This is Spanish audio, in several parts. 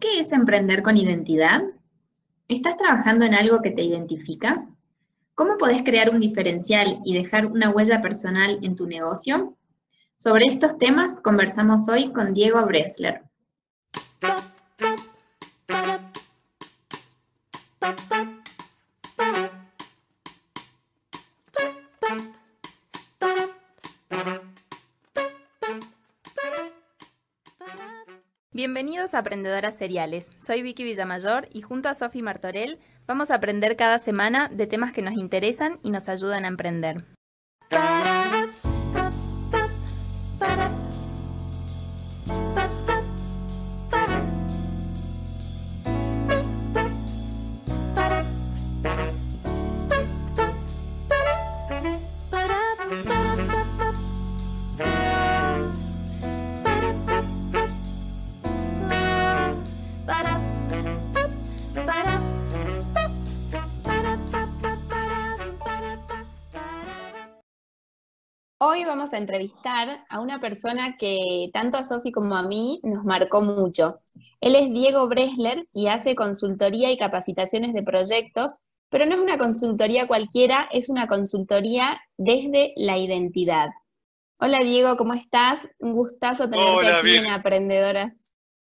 ¿qué es emprender con identidad? ¿Estás trabajando en algo que te identifica? ¿Cómo podés crear un diferencial y dejar una huella personal en tu negocio? Sobre estos temas conversamos hoy con Diego Bresler. Bienvenidos a Aprendedoras Seriales. Soy Vicky Villamayor y junto a Sofi Martorell vamos a aprender cada semana de temas que nos interesan y nos ayudan a emprender. Hoy vamos a entrevistar a una persona que tanto a Sofi como a mí nos marcó mucho. Él es Diego Bresler y hace consultoría y capacitaciones de proyectos, pero no es una consultoría cualquiera, es una consultoría desde la identidad. Hola Diego, ¿cómo estás? Un gustazo tenerte aquí en Aprendedoras.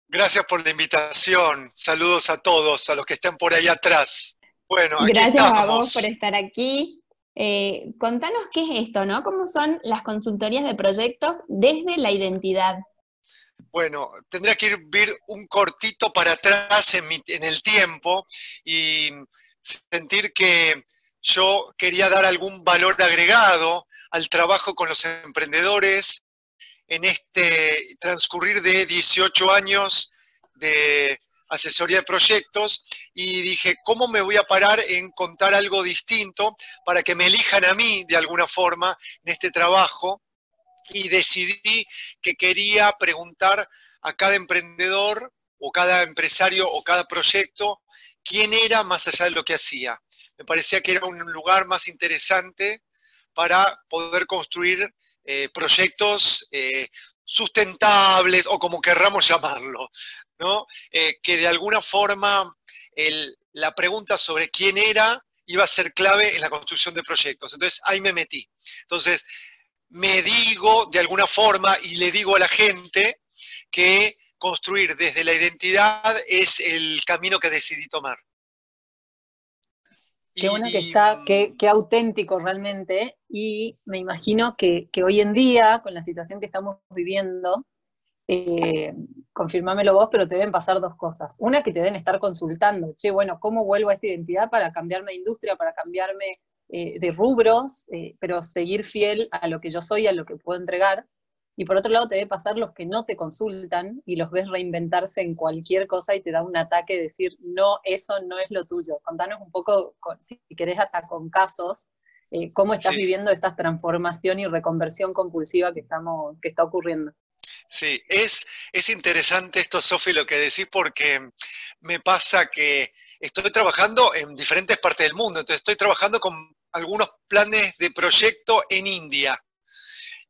Gracias por la invitación. Saludos a todos, a los que están por ahí atrás. Bueno, Gracias a vos por estar aquí. Eh, contanos qué es esto, ¿no? ¿Cómo son las consultorías de proyectos desde la identidad? Bueno, tendría que ir, un cortito para atrás en, en el tiempo y sentir que yo quería dar algún valor agregado al trabajo con los emprendedores en este transcurrir de 18 años de asesoría de proyectos y dije, ¿cómo me voy a parar en contar algo distinto para que me elijan a mí de alguna forma en este trabajo? Y decidí que quería preguntar a cada emprendedor o cada empresario o cada proyecto quién era más allá de lo que hacía. Me parecía que era un lugar más interesante para poder construir eh, proyectos eh, sustentables o como querramos llamarlo, ¿no? Eh, que de alguna forma la pregunta sobre quién era iba a ser clave en la construcción de proyectos. Entonces ahí me metí. Entonces me digo de alguna forma y le digo a la gente que construir desde la identidad es el camino que decidí tomar. Qué bueno que está, qué, auténtico realmente. Y me imagino que, hoy en día, con la situación que estamos viviendo, eh, confirmámelo vos, pero te deben pasar dos cosas. Una, que te deben estar consultando, che, bueno, ¿cómo vuelvo a esta identidad para cambiarme de industria, para cambiarme eh, de rubros, eh, pero seguir fiel a lo que yo soy, a lo que puedo entregar? Y por otro lado, te debe pasar los que no te consultan y los ves reinventarse en cualquier cosa y te da un ataque de decir, no, eso no es lo tuyo. Contanos un poco, si querés, hasta con casos, eh, cómo estás viviendo esta transformación y reconversión compulsiva que, estamos, que está ocurriendo. Sí, es, es interesante esto, Sofi, lo que decís, porque me pasa que estoy trabajando en diferentes partes del mundo. Entonces, estoy trabajando con algunos planes de proyecto en India.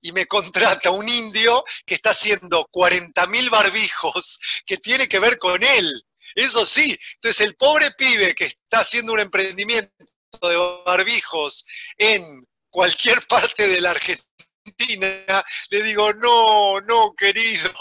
Y me contrata un indio que está haciendo 40.000 barbijos que tiene que ver con él. Eso sí, entonces el pobre pibe que está haciendo un emprendimiento de barbijos en cualquier parte de la Argentina, le digo, no, no, querido,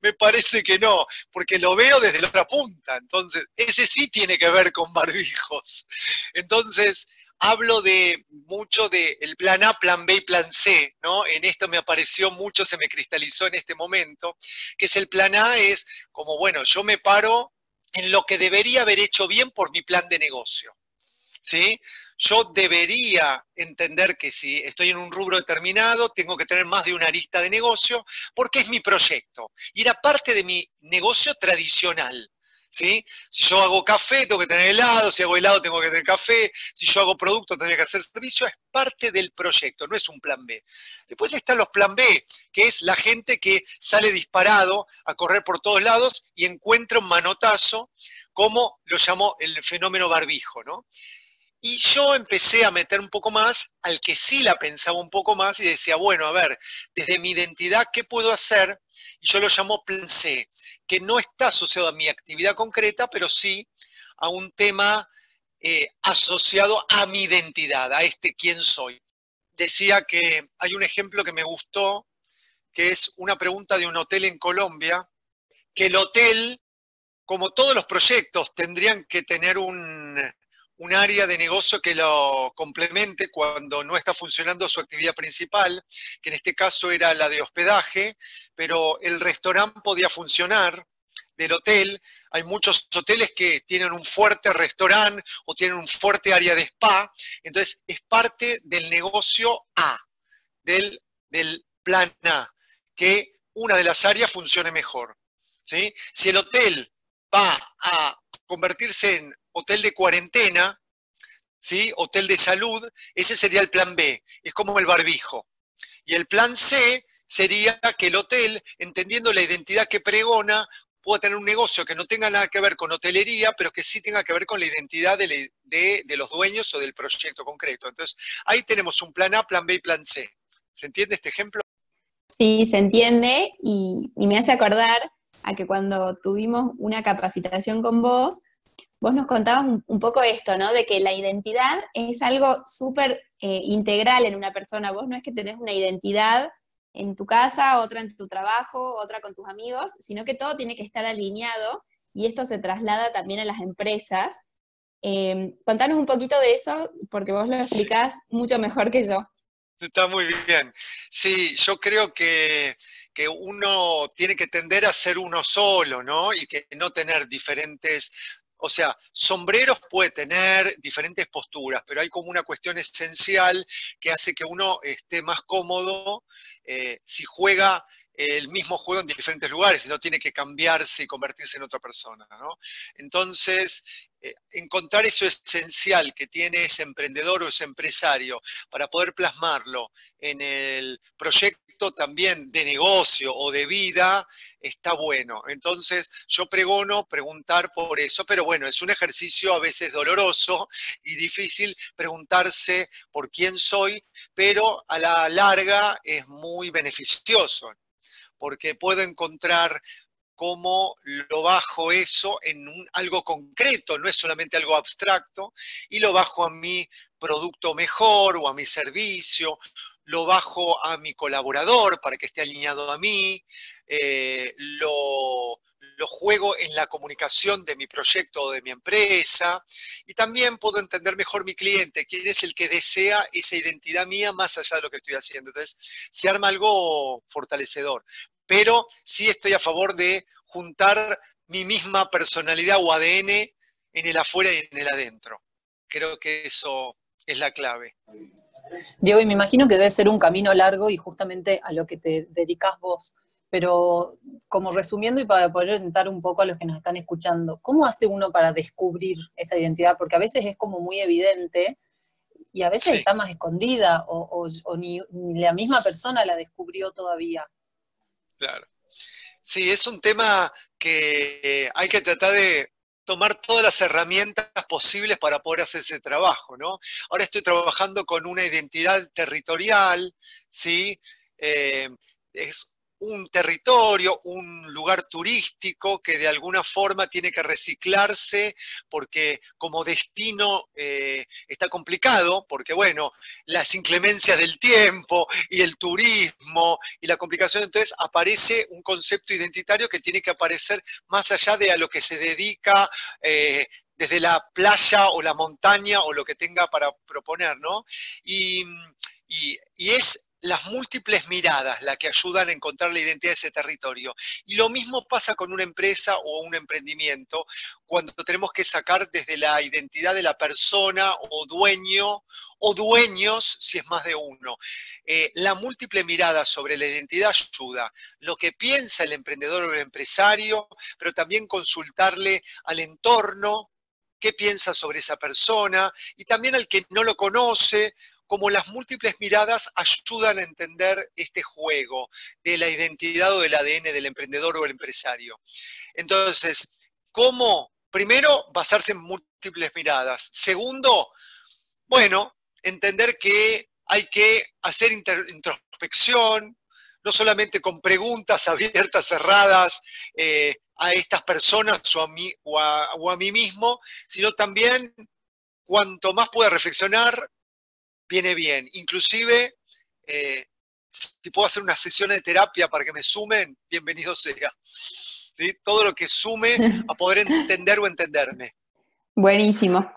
me parece que no, porque lo veo desde la otra punta. Entonces, ese sí tiene que ver con barbijos. Entonces, hablo de mucho del el plan A, plan B y plan C, ¿no? En esto me apareció mucho, se me cristalizó en este momento, que es el plan A, es como, bueno, yo me paro en lo que debería haber hecho bien por mi plan de negocio. ¿Sí? yo debería entender que si estoy en un rubro determinado, tengo que tener más de una arista de negocio, porque es mi proyecto. Y era parte de mi negocio tradicional. ¿Sí? Si yo hago café, tengo que tener helado, si hago helado, tengo que tener café, si yo hago producto, tendría que hacer servicio, es parte del proyecto, no es un plan B. Después están los plan B, que es la gente que sale disparado a correr por todos lados y encuentra un manotazo, como lo llamó el fenómeno barbijo, ¿no? Y yo empecé a meter un poco más al que sí la pensaba un poco más y decía, bueno, a ver, desde mi identidad, ¿qué puedo hacer? Y yo lo llamo plan que no está asociado a mi actividad concreta, pero sí a un tema eh, asociado a mi identidad, a este quién soy. Decía que hay un ejemplo que me gustó, que es una pregunta de un hotel en Colombia, que el hotel, como todos los proyectos, tendrían que tener un, un área de negocio que lo complemente cuando no está funcionando su actividad principal, que en este caso era la de hospedaje, pero el restaurante podía funcionar del hotel. Hay muchos hoteles que tienen un fuerte restaurante o tienen un fuerte área de spa. Entonces, es parte del negocio A, del, del plan A, que una de las áreas funcione mejor. ¿sí? Si el hotel va a convertirse en hotel de cuarentena, ¿sí? hotel de salud, ese sería el plan B, es como el barbijo. Y el plan C sería que el hotel, entendiendo la identidad que pregona, pueda tener un negocio que no tenga nada que ver con hotelería, pero que sí tenga que ver con la identidad de, los dueños o del proyecto concreto. Entonces, ahí tenemos un plan A, plan B y plan C. ¿Se entiende este ejemplo? Sí, se entiende y, me hace acordar a que cuando tuvimos una capacitación con vos, vos nos contabas un, poco esto, ¿no? De que la identidad es algo súper eh, integral en una persona. Vos no es que tenés una identidad en tu casa, otra en tu trabajo, otra con tus amigos, sino que todo tiene que estar alineado y esto se traslada también a las empresas. Eh, contanos un poquito de eso, porque vos lo explicás mucho mejor que yo. Está muy bien. Sí, yo creo que, que, uno tiene que tender a ser uno solo, ¿no? Y que no tener diferentes o sea, sombreros puede tener diferentes posturas, pero hay como una cuestión esencial que hace que uno esté más cómodo eh, si juega el mismo juego en diferentes lugares y no tiene que cambiarse y convertirse en otra persona. ¿no? Entonces, eh, encontrar eso esencial que tiene ese emprendedor o ese empresario para poder plasmarlo en el proyecto también de negocio o de vida está bueno. Entonces, yo pregono preguntar por eso, pero bueno, es un ejercicio a veces doloroso y difícil preguntarse por quién soy, pero a la larga es muy beneficioso, porque puedo encontrar cómo lo bajo eso en algo concreto, no es solamente algo abstracto, y lo bajo a mi producto mejor o a mi servicio lo bajo a mi colaborador para que esté alineado a mí, eh, lo, juego en la comunicación de mi proyecto o de mi empresa y también puedo entender mejor mi cliente, quién es el que desea esa identidad mía más allá de lo que estoy haciendo. Entonces, se arma algo fortalecedor. Pero sí estoy a favor de juntar mi misma personalidad o ADN en el afuera y en el adentro. Creo que eso es la clave. Diego, y me imagino que debe ser un camino largo y justamente a lo que te dedicas vos. Pero como resumiendo y para poder orientar un poco a los que nos están escuchando, ¿cómo hace uno para descubrir esa identidad? Porque a veces es como muy evidente y a veces está más escondida o, ni, la misma persona la descubrió todavía. Claro. Sí, es un tema que hay que tratar de tomar todas las herramientas posibles para poder hacer ese trabajo, ¿no? Ahora estoy trabajando con una identidad territorial, ¿sí? Eh, es un territorio, un lugar turístico que de alguna forma tiene que reciclarse porque como destino eh, está complicado, porque bueno, las inclemencias del tiempo y el turismo y la complicación, entonces aparece un concepto identitario que tiene que aparecer más allá de a lo que se dedica. Eh, desde la playa o la montaña o lo que tenga para proponer, ¿no? y, y es las múltiples miradas las que ayudan a encontrar la identidad de ese territorio. Y lo mismo pasa con una empresa o un emprendimiento cuando tenemos que sacar desde la identidad de la persona o dueño o dueños si es más de uno. Eh, la múltiple mirada sobre la identidad ayuda. Lo que piensa el emprendedor o el empresario, pero también consultarle al entorno, qué piensa sobre esa persona y también al que no lo conoce como las múltiples miradas ayudan a entender este juego de la identidad o del ADN del emprendedor o el empresario. Entonces, ¿cómo? Primero, basarse en múltiples miradas. Segundo, bueno, entender que hay que hacer introspección, no solamente con preguntas abiertas, cerradas, eh, a estas personas o a mí, o a, mí mismo, sino también cuanto más pueda reflexionar, viene bien. Inclusive, eh, si puedo hacer una sesión de terapia para que me sumen, bienvenido sea. Todo lo que sume a poder entender o entenderme. Buenísimo.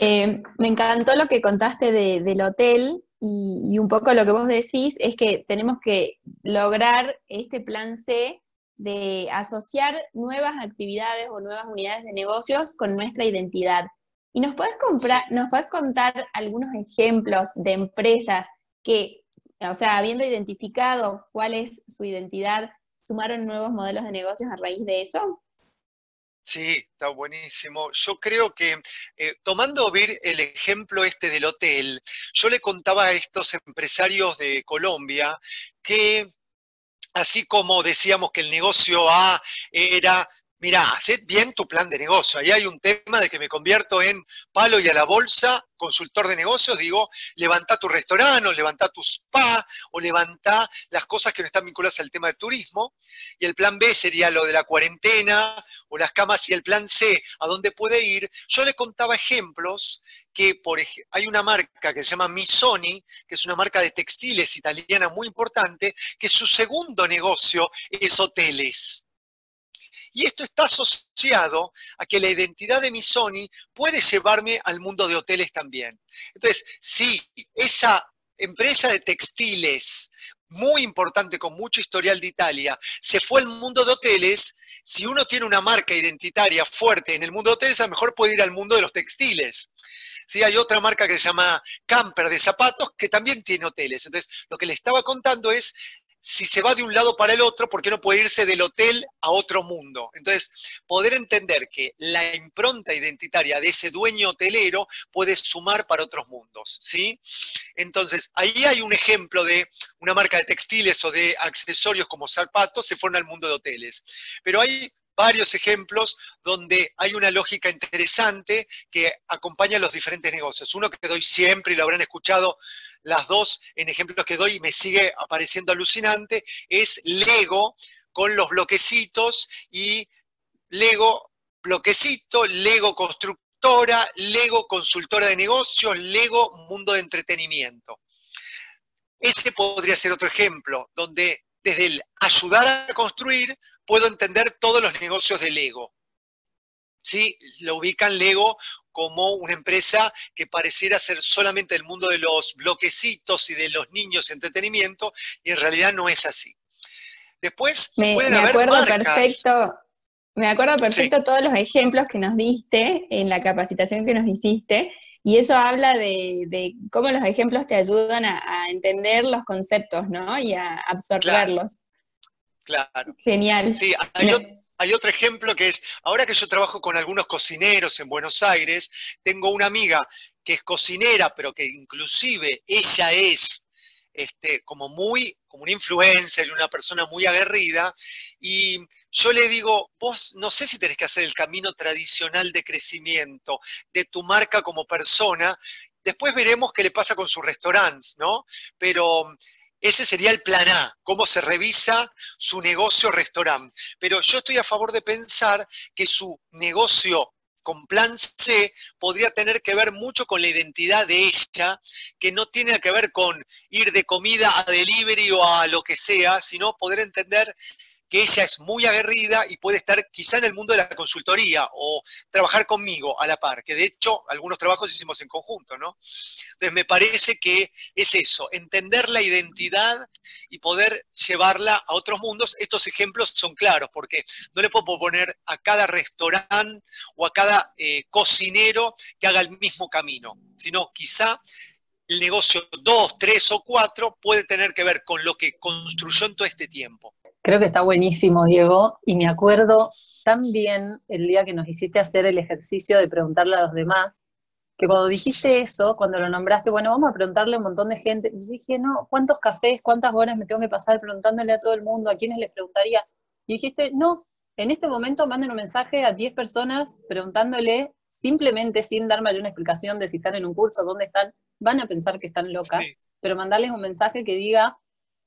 Eh, me encantó lo que contaste del hotel y, un poco lo que vos decís es que tenemos que lograr este plan C de asociar nuevas actividades o nuevas unidades de negocios con nuestra identidad. ¿Y nos puedes, comprar, nos puedes contar algunos ejemplos de empresas que, o sea, habiendo identificado cuál es su identidad, sumaron nuevos modelos de negocios a raíz de eso? Sí, está buenísimo. Yo creo que eh, tomando ver el ejemplo este del hotel, yo le contaba a estos empresarios de Colombia que así como decíamos que el negocio A era Mira, haced bien tu plan de negocio. Ahí hay un tema de que me convierto en palo y a la bolsa, consultor de negocios, digo, levanta tu restaurante, o levanta tu spa, o levanta las cosas que no están vinculadas al tema de turismo. Y el plan B sería lo de la cuarentena o las camas y el plan C, a dónde puede ir. Yo le contaba ejemplos que por hay una marca que se llama Misoni, que es una marca de textiles italiana muy importante, que su segundo negocio es hoteles. Y esto está asociado a que la identidad de mi Sony puede llevarme al mundo de hoteles también. Entonces, si esa empresa de textiles muy importante con mucho historial de Italia se fue al mundo de hoteles, si uno tiene una marca identitaria fuerte en el mundo de hoteles, a lo mejor puede ir al mundo de los textiles. Sí, hay otra marca que se llama Camper de zapatos que también tiene hoteles. Entonces, lo que le estaba contando es si se va de un lado para el otro, ¿por qué no puede irse del hotel a otro mundo? Entonces, poder entender que la impronta identitaria de ese dueño hotelero puede sumar para otros mundos, ¿sí? Entonces, ahí hay un ejemplo de una marca de textiles o de accesorios como zapatos, se fueron al mundo de hoteles. Pero hay varios ejemplos donde hay una lógica interesante que acompaña los diferentes negocios. Uno que doy siempre y lo habrán escuchado las dos en ejemplos que doy me sigue apareciendo alucinante, es Lego con los bloquecitos y Lego bloquecito, Lego constructora, Lego consultora de negocios, Lego mundo de entretenimiento. Ese podría ser otro ejemplo, donde desde el ayudar a construir puedo entender todos los negocios de Lego. ¿Sí? Lo ubican Lego como una empresa que pareciera ser solamente el mundo de los bloquecitos y de los niños entretenimiento, y en realidad no es así. Después me, pueden me acuerdo perfecto, me acuerdo perfecto todos los ejemplos que nos diste en la capacitación que nos hiciste, y eso habla de, cómo los ejemplos te ayudan a, entender los conceptos, ¿no? Y a absorberlos. Claro. Genial. Sí, hay, hay otro ejemplo que es, ahora que yo trabajo con algunos cocineros en Buenos Aires, tengo una amiga que es cocinera, pero que inclusive ella es este, como muy, como una influencer una persona muy aguerrida, y yo le digo, vos no sé si tenés que hacer el camino tradicional de crecimiento de tu marca como persona, después veremos qué le pasa con sus restaurantes, ¿no? Pero ese sería el plan A, cómo se revisa su negocio restaurante. Pero yo estoy a favor de pensar que su negocio con plan C podría tener que ver mucho con la identidad de ella, que no tiene que ver con ir de comida a delivery o a lo que sea, sino poder entender que ella es muy aguerrida y puede estar quizá en el mundo de la consultoría o trabajar conmigo a la par, que de hecho algunos trabajos hicimos en conjunto, ¿no? Entonces me parece que es eso, entender la identidad y poder llevarla a otros mundos. Estos ejemplos son claros porque no le puedo poner a cada restaurante o a cada eh, cocinero que haga el mismo camino, sino quizá el negocio 2, 3 o 4 puede tener que ver con lo que construyó en todo este tiempo. Creo que está buenísimo, Diego, y me acuerdo tan bien el día que nos hiciste hacer el ejercicio de preguntarle a los demás, que cuando dijiste eso, cuando lo nombraste, bueno, vamos a preguntarle a un montón de gente, yo dije, no, ¿cuántos cafés, cuántas horas me tengo que pasar preguntándole a todo el mundo, a quiénes les preguntaría? Y dijiste, no, en este momento manden un mensaje a 10 personas preguntándole simplemente sin darme una explicación de si están en un curso, dónde están, van a pensar que están locas, pero mandarles un mensaje que diga,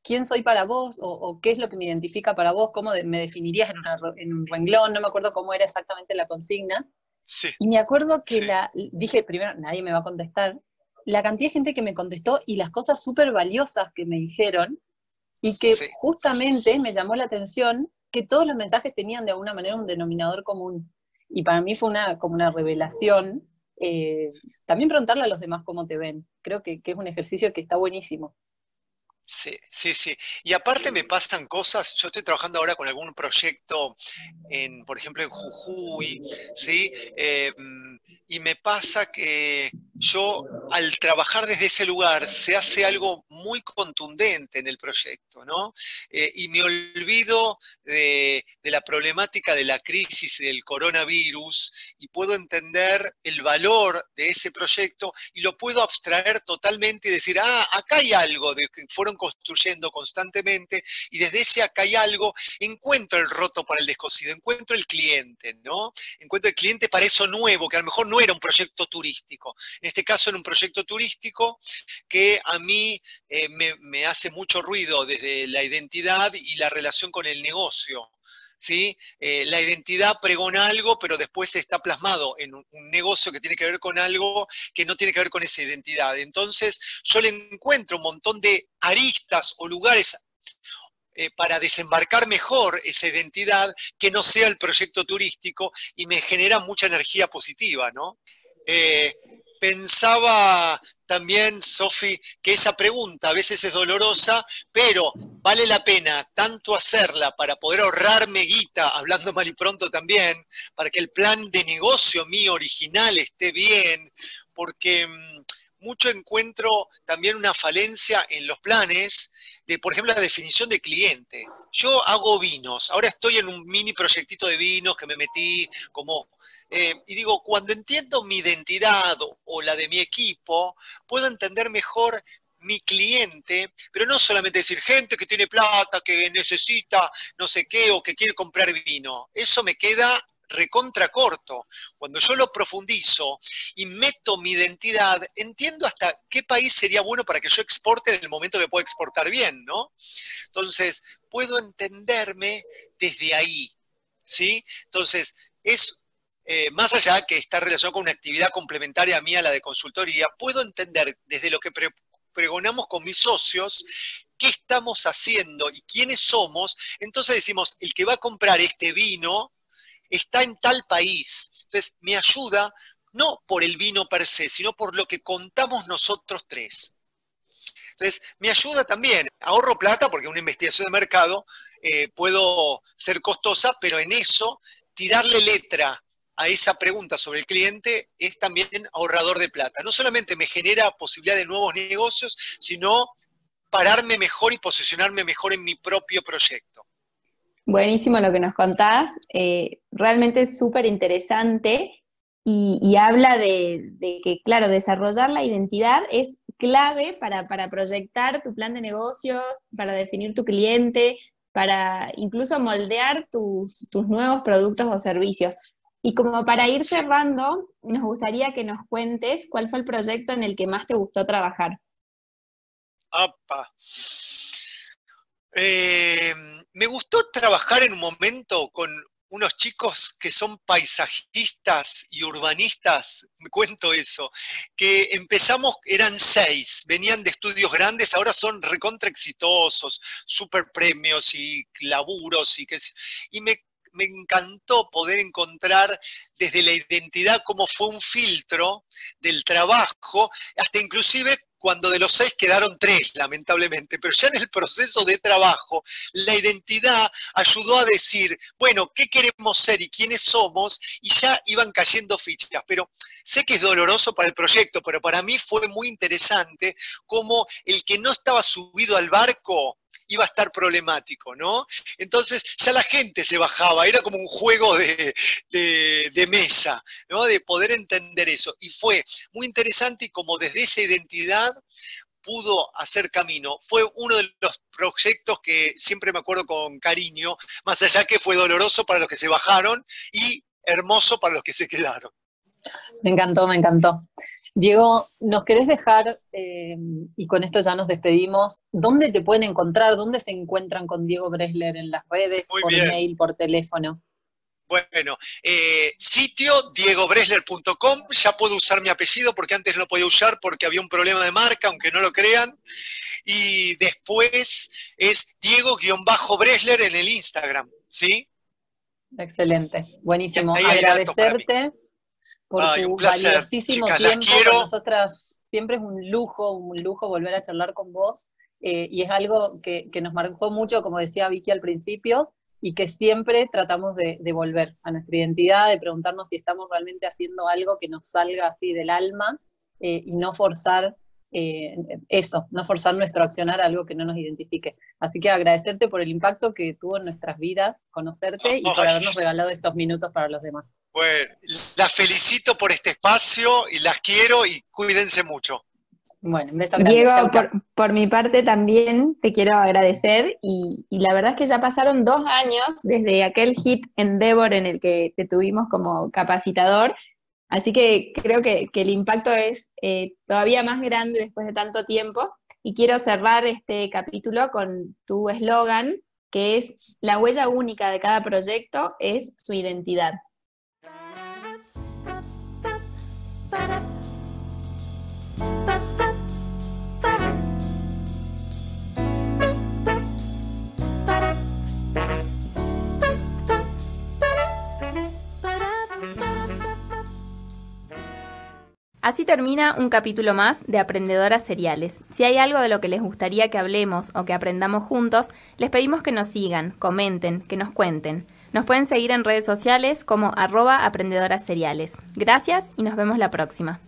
quién soy para vos o, qué es lo que me identifica para vos, cómo me definirías en, un renglón, no me acuerdo cómo era exactamente la consigna. Y me acuerdo que la, dije, primero, nadie me va a contestar, la cantidad de gente que me contestó y las cosas súper valiosas que me dijeron, y que justamente me llamó la atención que todos los mensajes tenían de alguna manera un denominador común. Y para mí fue una, como una revelación. Eh, también preguntarle a los demás cómo te ven. Creo que, que es un ejercicio que está buenísimo. Sí, sí, sí. Y aparte me pasan cosas, yo estoy trabajando ahora con algún proyecto, en, por ejemplo, en Jujuy, ¿sí? Eh, y me pasa que yo al trabajar desde ese lugar se hace algo muy contundente en el proyecto, ¿no? Eh, y me olvido de, la problemática de la crisis del coronavirus y puedo entender el valor de ese proyecto y lo puedo abstraer totalmente y decir, ah, acá hay algo de que fueron construyendo constantemente y desde ese acá hay algo, encuentro el roto para el descosido, encuentro el cliente, ¿no? Encuentro el cliente para eso nuevo, que a lo mejor no era un proyecto turístico. Este caso era un proyecto turístico que a mí eh, me, hace mucho ruido desde la identidad y la relación con el negocio. ¿Sí? Eh, la identidad pregona algo, pero después está plasmado en un, negocio que tiene que ver con algo que no tiene que ver con esa identidad. Entonces, yo le encuentro un montón de aristas o lugares eh, para desembarcar mejor esa identidad que no sea el proyecto turístico y me genera mucha energía positiva, ¿no? Pensaba también, Sofi, que esa pregunta a veces es dolorosa, pero vale la pena tanto hacerla para poder ahorrarme guita, hablando mal y pronto también, para que el plan de negocio mío original esté bien, porque mm, mucho encuentro también una falencia en los planes de, por ejemplo, la definición de cliente. Yo hago vinos, ahora estoy en un mini proyectito de vinos que me metí como eh, y digo, cuando entiendo mi identidad o, la de mi equipo, puedo entender mejor mi cliente, pero no solamente decir gente que tiene plata, que necesita no sé qué o que quiere comprar vino. Eso me queda recontra corto. Cuando yo lo profundizo y meto mi identidad, entiendo hasta qué país sería bueno para que yo exporte en el momento que pueda exportar bien, ¿no? Entonces, puedo entenderme desde ahí, ¿sí? Entonces, es eh, más allá que está relacionado con una actividad complementaria a mí, a la de consultoría, puedo entender desde lo que pregonamos con mis socios qué estamos haciendo y quiénes somos. Entonces decimos, el que va a comprar este vino está en tal país. Entonces me ayuda no por el vino per se, sino por lo que contamos nosotros tres. Entonces, me ayuda también, ahorro plata porque una investigación de mercado eh, puedo ser costosa, pero en eso, tirarle letra a esa pregunta sobre el cliente es también ahorrador de plata. No solamente me genera posibilidad de nuevos negocios, sino pararme mejor y posicionarme mejor en mi propio proyecto. Buenísimo lo que nos contás, eh, realmente es súper interesante y, habla de, que, claro, desarrollar la identidad es clave para, para proyectar tu plan de negocios, para definir tu cliente, para incluso moldear tus, tus nuevos productos o servicios. Y como para ir cerrando, nos gustaría que nos cuentes cuál fue el proyecto en el que más te gustó trabajar. Eh, me gustó trabajar en un momento con unos chicos que son paisajistas y urbanistas, me cuento eso, que empezamos, eran seis, venían de estudios grandes, ahora son recontra exitosos, super premios y laburos y que y me me encantó poder encontrar desde la identidad cómo fue un filtro del trabajo, hasta inclusive cuando de los seis quedaron tres, lamentablemente, pero ya en el proceso de trabajo, la identidad ayudó a decir, bueno, ¿qué queremos ser y quiénes somos? Y ya iban cayendo fichas, pero sé que es doloroso para el proyecto, pero para mí fue muy interesante como el que no estaba subido al barco iba a estar problemático, ¿no? Entonces ya la gente se bajaba, era como un juego de, mesa, ¿no? De poder entender eso. Y fue muy interesante y como desde esa identidad pudo hacer camino. Fue uno de los proyectos que siempre me acuerdo con cariño, más allá que fue doloroso para los que se bajaron y hermoso para los que se quedaron. Me encantó, me encantó. Diego, ¿nos querés dejar, eh, y con esto ya nos despedimos, dónde te pueden encontrar, dónde se encuentran con Diego Bresler en las redes, por mail, por teléfono? Bueno, eh, sitio diegobresler.com, ya puedo usar mi apellido porque antes no podía usar porque había un problema de marca, aunque no lo crean. Y después es Diego-Bresler en el Instagram, ¿sí? Excelente, buenísimo. Agradecerte por tu valiosísimo tiempo. Para nosotras siempre es un lujo, un lujo volver a charlar con vos. Eh, y es algo que, que, nos marcó mucho, como decía Vicky al principio, y que siempre tratamos de, volver a nuestra identidad, de preguntarnos si estamos realmente haciendo algo que nos salga así del alma eh, y no forzar eh, eso, no forzar nuestro accionar a algo que no nos identifique. Así que agradecerte por el impacto que tuvo en nuestras vidas, conocerte y por habernos regalado estos minutos para los demás. Bueno, las felicito por este espacio y las quiero y cuídense mucho. Bueno, un beso grande. Diego, por, mi parte también te quiero agradecer y, la verdad es que ya pasaron dos años desde aquel hit Endeavor en el que te tuvimos como capacitador, así que creo que, el impacto es eh, todavía más grande después de tanto tiempo y quiero cerrar este capítulo con tu eslogan que es la huella única de cada proyecto es su identidad. Así termina un capítulo más de Aprendedoras Seriales. Si hay algo de lo que les gustaría que hablemos o que aprendamos juntos, les pedimos que nos sigan, comenten, que nos cuenten. Nos pueden seguir en redes sociales como arroba aprendedoras seriales. Gracias y nos vemos la próxima.